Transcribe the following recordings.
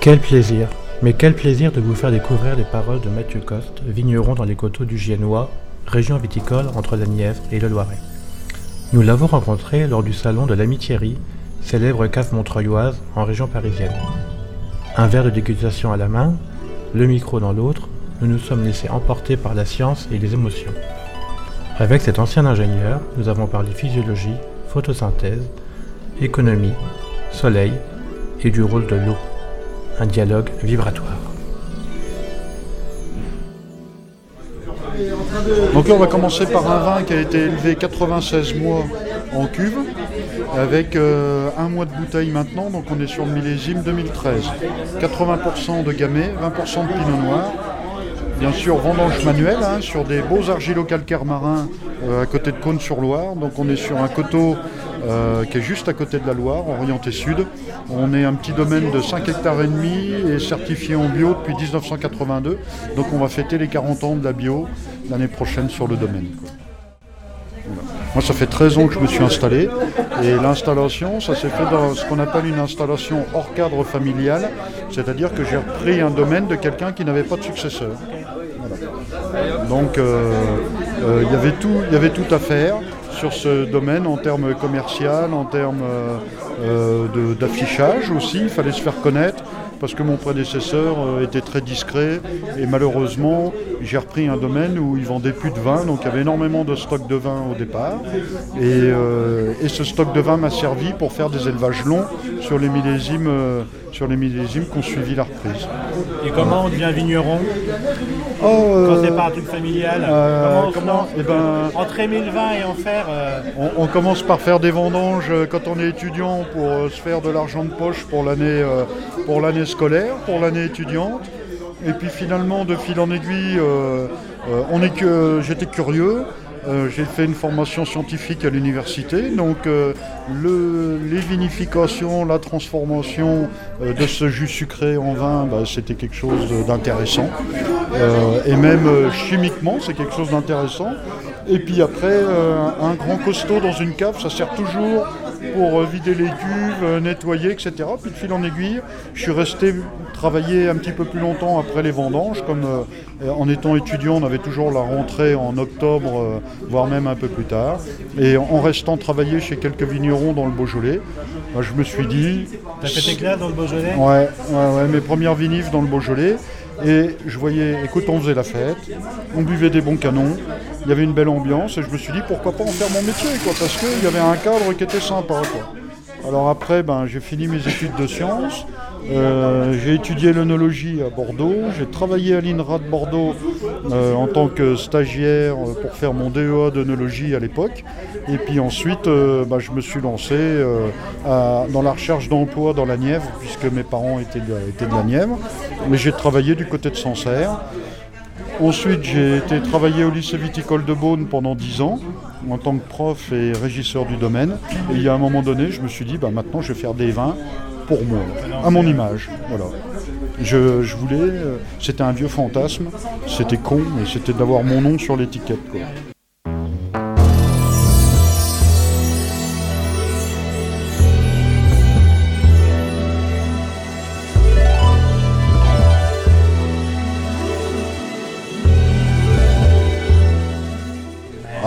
Quel plaisir, mais quel plaisir de vous faire découvrir les paroles de Mathieu Coste, vigneron dans les coteaux du Giennois, région viticole entre la Nièvre et le Loiret. Nous l'avons rencontré lors du salon de l'Amitiérie, célèbre cave montreuilloise en région parisienne. Un verre de dégustation à la main, le micro dans l'autre, nous nous sommes laissés emporter par la science et les émotions. Avec cet ancien ingénieur, nous avons parlé physiologie, photosynthèse, économie, soleil et du rôle de l'eau. Un dialogue vibratoire. Donc là, on va commencer par un vin qui a été élevé 96 mois en cuve, avec euh, un mois de bouteille maintenant, donc on est sur le millésime 2013. 80% de gamay, 20% de pinot noir. Bien sûr, vendange manuelle hein, sur des beaux argilo-calcaires marins euh, à côté de Cône-sur-Loire. Donc on est sur un coteau euh, qui est juste à côté de la Loire, orienté sud. On est un petit domaine de 5 hectares et demi et certifié en bio depuis 1982. Donc on va fêter les 40 ans de la bio l'année prochaine sur le domaine. Moi, ça fait 13 ans que je me suis installé. Et l'installation, ça s'est fait dans ce qu'on appelle une installation hors cadre familial. C'est-à-dire que j'ai repris un domaine de quelqu'un qui n'avait pas de successeur. Donc, euh, euh, il y avait tout, il y avait tout à faire sur ce domaine en termes commercial, en termes euh, d'affichage aussi. Il fallait se faire connaître parce que mon prédécesseur euh, était très discret et malheureusement j'ai repris un domaine où ils vendaient plus de vin, donc il y avait énormément de stock de vin au départ et, euh, ce stock de vin m'a servi pour faire des élevages longs sur les millésimes sur les millésimes qu'on suivi la reprise. Et comment on devient vigneron oh, Quand c'est pas un truc familial comment, eh ben, Entre aimer le vin et en faire on, commence par faire des vendanges quand on est étudiant pour se faire de l'argent de poche pour l'année pour l'année scolaire, pour l'année étudiante. Et puis finalement, de fil en aiguille, euh, euh, on est que j'étais curieux. Euh, j'ai fait une formation scientifique à l'université, donc le, les vinifications, la transformation de ce jus sucré en vin, bah, c'était quelque chose d'intéressant. et même chimiquement, c'est quelque chose d'intéressant. Et puis après, un grand costaud dans une cave, ça sert toujours pour euh, vider les cuves, euh, nettoyer, etc. Puis de fil en aiguille, je suis resté travailler un petit peu plus longtemps après les vendanges. Comme euh, en étant étudiant, on avait toujours la rentrée en octobre, voire même un peu plus tard. Et en restant travailler chez quelques vignerons dans le Beaujolais, je me suis dit. T'as fait tes classes dans le Beaujolais? Ouais, ouais, ouais, mes premières vinifs dans le Beaujolais. Et je voyais, écoute, on faisait la fête, on buvait des bons canons, il y avait une belle ambiance, et je me suis dit pourquoi pas en faire mon métier, quoi, parce qu'il y avait un cadre qui était sympa. Quoi. Alors après, ben, j'ai fini mes études de sciences, euh, j'ai étudié l'œnologie à Bordeaux, j'ai travaillé à l'INRA de Bordeaux euh, en tant que stagiaire pour faire mon DEA d'œnologie à l'époque. Et puis ensuite, euh, ben, je me suis lancé dans la recherche d'emploi dans la Nièvre, puisque mes parents étaient de la Nièvre. Mais j'ai travaillé du côté de Sancerre. Ensuite, j'ai été travailler au lycée viticole de Beaune pendant 10 ans en tant que prof et régisseur du domaine. Et il y a un moment donné, je me suis dit, bah, maintenant je vais faire des vins pour moi, à mon image. Voilà. Je, voulais, euh, c'était un vieux fantasme, c'était con, mais c'était d'avoir mon nom sur l'étiquette.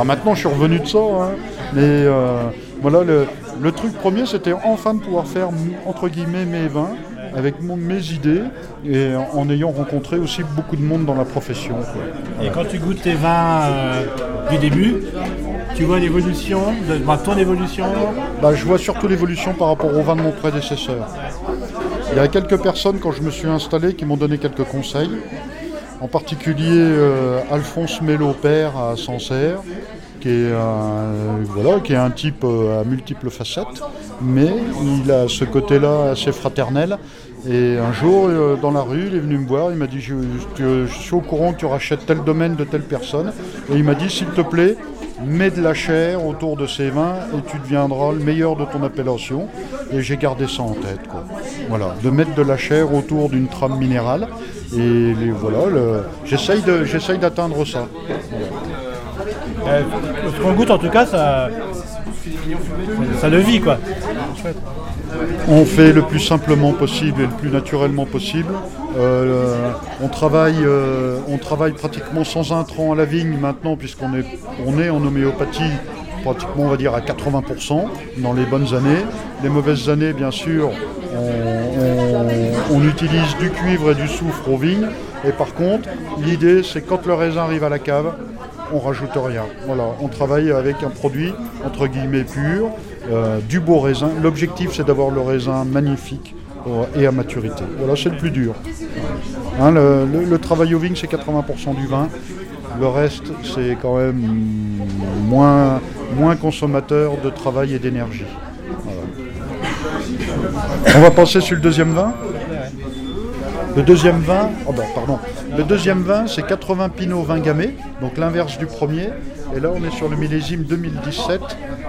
Alors maintenant, je suis revenu de ça, hein. mais euh, voilà, le, truc premier, c'était enfin de pouvoir faire, entre guillemets, mes vins avec mes idées et en ayant rencontré aussi beaucoup de monde dans la profession. Et quand tu goûtes tes vins euh, du début, tu vois l'évolution, bah, ton évolution bah, Je vois surtout l'évolution par rapport au vin de mon prédécesseur. Il y a quelques personnes, quand je me suis installé, qui m'ont donné quelques conseils en particulier euh, Alphonse Mello père à Sancerre, qui est un, un type euh, à multiples facettes, mais il a ce côté-là assez fraternel. Et un jour, euh, dans la rue, il est venu me voir, il m'a dit je, suis au courant que tu rachètes tel domaine de telle personne. Et il m'a dit s'il te plaît, mets de la chair autour de ces vins et tu deviendras le meilleur de ton appellation. Et j'ai gardé ça en tête. Voilà, de mettre de la chair autour d'une trame minérale. Et voilà, j'essaye d'atteindre ça. Euh, ce qu'on goûte en tout cas, ça, Ça le vit quoi. On fait le plus simplement possible et le plus naturellement possible. Euh, on, travaille, euh, on travaille pratiquement sans intrants à la vigne maintenant puisqu'on est, en homéopathie pratiquement on va dire à 80% dans les bonnes années. Les mauvaises années bien sûr on, utilise du cuivre et du soufre aux vignes. Et par contre l'idée c'est quand le raisin arrive à la cave on rajoute rien. On travaille avec un produit entre guillemets pur, euh, du beau raisin. L'objectif c'est d'avoir le raisin magnifique et à maturité. Voilà, c'est le plus dur. Hein, le, travail au vigne c'est 80% du vin. Le reste c'est quand même moins, moins consommateur de travail et d'énergie. On va passer sur le deuxième vin. Le deuxième vin, oh ben, pardon, le deuxième vin, c'est 80 Pinot vin gamay, donc l'inverse du premier. Et là, on est sur le millésime 2017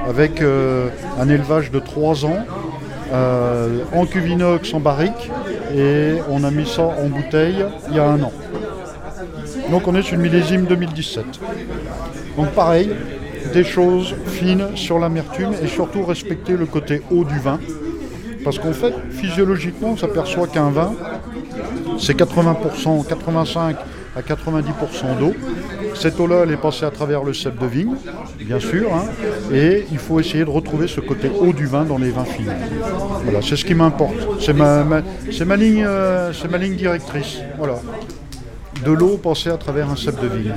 avec euh, un élevage de 3 ans euh, en cuvinox en barrique et on a mis ça en bouteille il y a un an. Donc on est sur le millésime 2017. Donc pareil, des choses fines sur l'amertume et surtout respecter le côté haut du vin. Parce qu'en fait, physiologiquement, on s'aperçoit qu'un vin, c'est 80%, 85 à 90% d'eau. Cette eau-là, elle est passée à travers le cep de vigne, bien sûr, hein, et il faut essayer de retrouver ce côté eau du vin dans les vins fins. Voilà, c'est ce qui m'importe. C'est ma, ligne, euh, directrice. Voilà. De l'eau passée à travers un cep de vigne.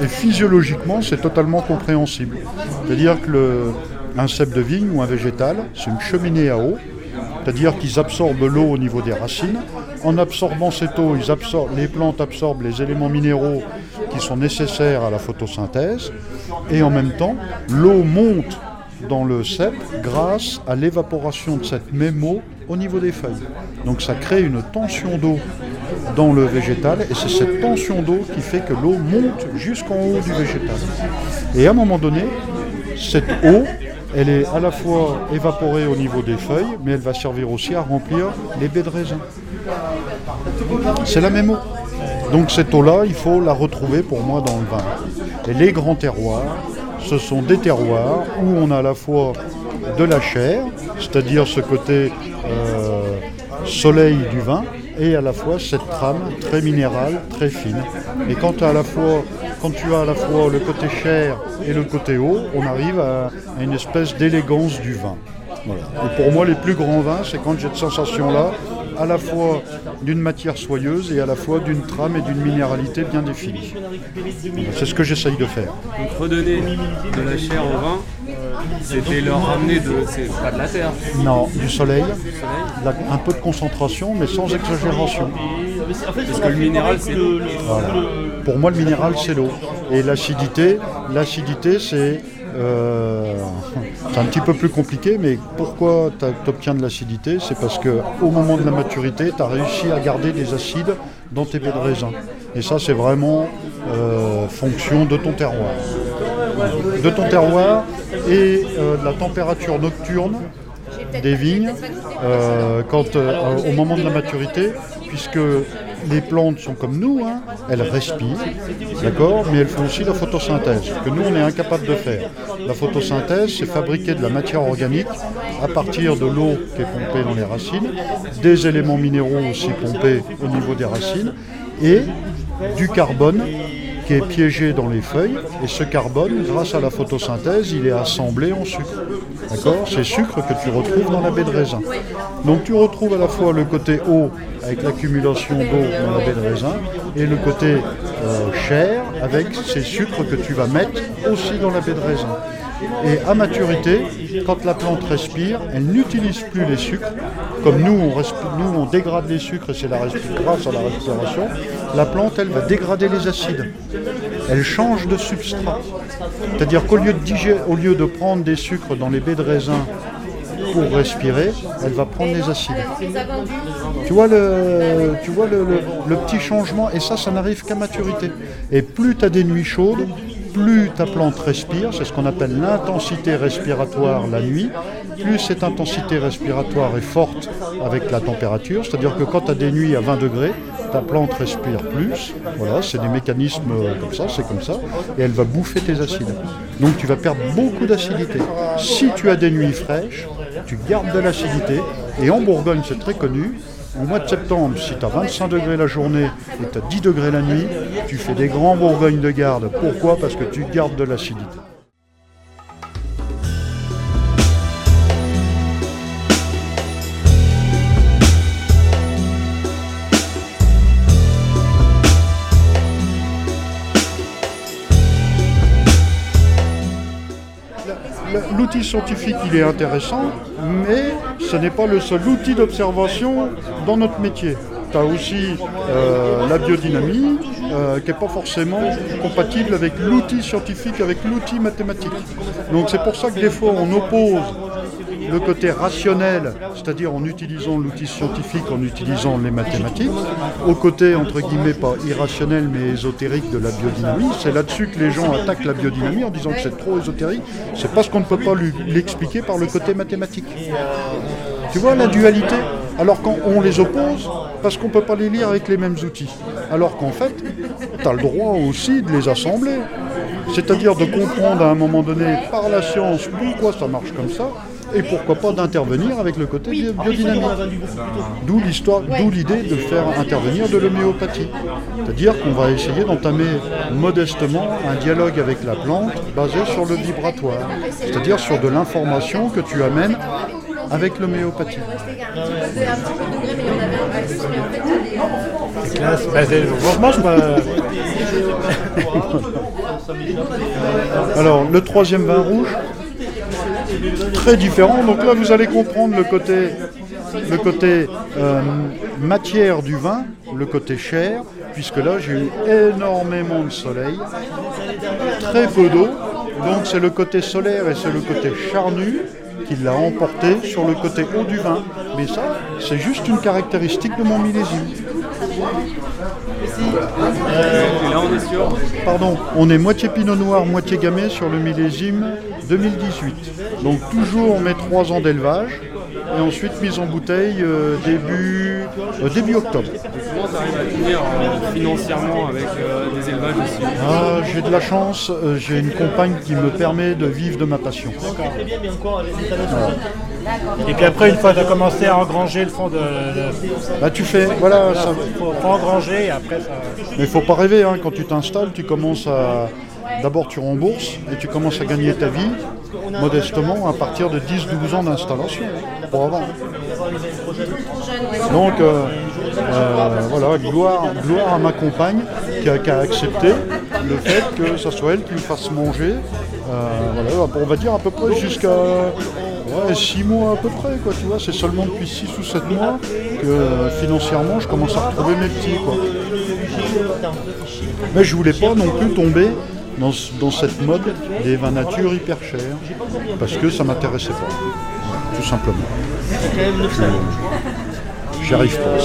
Et physiologiquement, c'est totalement compréhensible. C'est-à-dire que le, cep de vigne ou un végétal, c'est une cheminée à eau, c'est-à-dire qu'ils absorbent l'eau au niveau des racines. En absorbant cette eau, les plantes absorbent les éléments minéraux qui sont nécessaires à la photosynthèse. Et en même temps, l'eau monte dans le cep grâce à l'évaporation de cette même eau au niveau des feuilles. Donc ça crée une tension d'eau dans le végétal et c'est cette tension d'eau qui fait que l'eau monte jusqu'en haut du végétal. Et à un moment donné, cette eau elle est à la fois évaporée au niveau des feuilles, mais elle va servir aussi à remplir les baies de raisin. C'est la même eau. Donc cette eau-là, il faut la retrouver pour moi dans le vin. Et les grands terroirs, ce sont des terroirs où on a à la fois de la chair, c'est-à-dire ce côté euh, soleil du vin, et à la fois cette trame très minérale, très fine. Et quand, à la fois, quand tu as à la fois le côté chair et le côté eau, on arrive à, une espèce d'élégance du vin. Et pour moi, les plus grands vins, c'est quand j'ai cette sensation-là, à la fois d'une matière soyeuse et à la fois d'une trame et d'une minéralité bien définie. C'est ce que j'essaye de faire. Donc redonner de la chair au vin, c'était leur ramener de. C'est pas de la terre. Non, du soleil, un peu de concentration, mais sans exagération. Parce que le minéral, c'est l'eau. Pour moi, le minéral, c'est l'eau. Et l'acidité, l'acidité, c'est euh, c'est un petit peu plus compliqué, mais pourquoi tu obtiens de l'acidité? C'est parce qu'au moment de la maturité, tu as réussi à garder des acides dans tes baies de raisin. Et ça, c'est vraiment euh, fonction de ton terroir. De ton terroir et euh, de la température nocturne des vignes quand, au moment de la maturité, puisque les plantes sont comme nous, hein. elles respirent, d'accord, mais elles font aussi la photosynthèse, que nous on est incapable de faire. La photosynthèse, c'est fabriquer de la matière organique à partir de l'eau qui est pompée dans les racines, des éléments minéraux aussi pompés au niveau des racines, et du carbone qui est piégé dans les feuilles, et ce carbone, grâce à la photosynthèse, il est assemblé en sucre. D'accord? C'est sucre que tu retrouves dans la baie de raisin. Donc tu retrouves à la fois le côté eau avec l'accumulation d'eau dans la baie de raisin et le côté euh, chair avec ces sucres que tu vas mettre aussi dans la baie de raisin. Et à maturité, quand la plante respire, elle n'utilise plus les sucres. Comme nous, on, nous, on dégrade les sucres c'est grâce à la respiration. La plante, elle va dégrader les acides. Elle change de substrat. C'est-à-dire qu'au lieu, de lieu de prendre des sucres dans les baies de raisin pour respirer, elle va prendre les acides. Tu vois le, tu vois le, le petit changement, et ça, ça n'arrive qu'à maturité. Et plus tu as des nuits chaudes, plus ta plante respire, c'est ce qu'on appelle l'intensité respiratoire la nuit, plus cette intensité respiratoire est forte avec la température, c'est-à-dire que quand tu as des nuits à 20 degrés, ta plante respire plus. Voilà, c'est des mécanismes comme ça, c'est comme ça. Et elle va bouffer tes acides. Donc tu vas perdre beaucoup d'acidité. Si tu as des nuits fraîches, tu gardes de l'acidité. Et en Bourgogne, c'est très connu, au mois de septembre, si tu as 25 degrés la journée et tu as 10 degrés la nuit, tu fais des grands Bourgognes de garde. Pourquoi? Parce que tu gardes de l'acidité. L'outil scientifique, il est intéressant, mais ce n'est pas le seul outil d'observation dans notre métier. Tu as aussi euh, la biodynamie, euh, qui n'est pas forcément compatible avec l'outil scientifique, avec l'outil mathématique. Donc c'est pour ça que des fois on oppose le côté rationnel, c'est-à-dire en utilisant l'outil scientifique, en utilisant les mathématiques, au côté, entre guillemets, pas irrationnel mais ésotérique de la biodynamie. C'est là-dessus que les gens attaquent la biodynamie en disant que c'est trop ésotérique. C'est parce qu'on ne peut pas l'expliquer par le côté mathématique. Tu vois la dualité? Alors quand on les oppose, parce qu'on ne peut pas les lire avec les mêmes outils. Alors qu'en fait, tu as le droit aussi de les assembler. C'est-à-dire de comprendre à un moment donné par la science pourquoi ça marche comme ça, et pourquoi pas d'intervenir avec le côté biodynamique. D'où l'histoire, d'où l'idée de faire intervenir de l'homéopathie. C'est-à-dire qu'on va essayer d'entamer modestement un dialogue avec la plante basé sur le vibratoire, c'est-à-dire sur de l'information que tu amènes avec l'homéopathie. Alors, le troisième vin rouge, très différent. Donc là, vous allez comprendre le côté, le côté euh, matière du vin, le côté chair, puisque là, j'ai eu énormément de soleil, très peu d'eau. Donc c'est le côté solaire et c'est le côté charnu qui l'a emporté sur le côté haut du vin. Mais ça, c'est juste une caractéristique de mon millésime. Pardon, on est moitié pinot noir, moitié gamay sur le millésime 2018. Donc toujours mes trois ans d'élevage et ensuite mise en bouteille euh, début, euh, début octobre. Comment tu arrives à tenir euh, financièrement avec des élevages aussi? Ah, j'ai de la chance, j'ai une compagne qui me permet de vivre de ma passion. Et puis après, une fois que tu as commencé à engranger le fond de. Bah, tu fais, voilà, ça. Faut, faut engranger et après ça. Mais il faut pas rêver, hein, quand tu t'installes, tu commences à. D'abord, tu rembourses et tu commences à gagner ta vie modestement à partir de 10-12 ans d'installation, pour avant. Donc, euh, euh, voilà, gloire, à ma compagne qui a, accepté le fait que ce soit elle qui me fasse manger. Euh, voilà, on va dire à peu près jusqu'à 6 mois à peu près, quoi, tu vois. C'est seulement depuis 6 ou 7 mois que financièrement je commence à retrouver mes petits, quoi. Mais je voulais pas non plus tomber dans, dans cette mode des vins nature hyper chers, parce que ça m'intéressait pas, tout simplement. J'y arrive pas.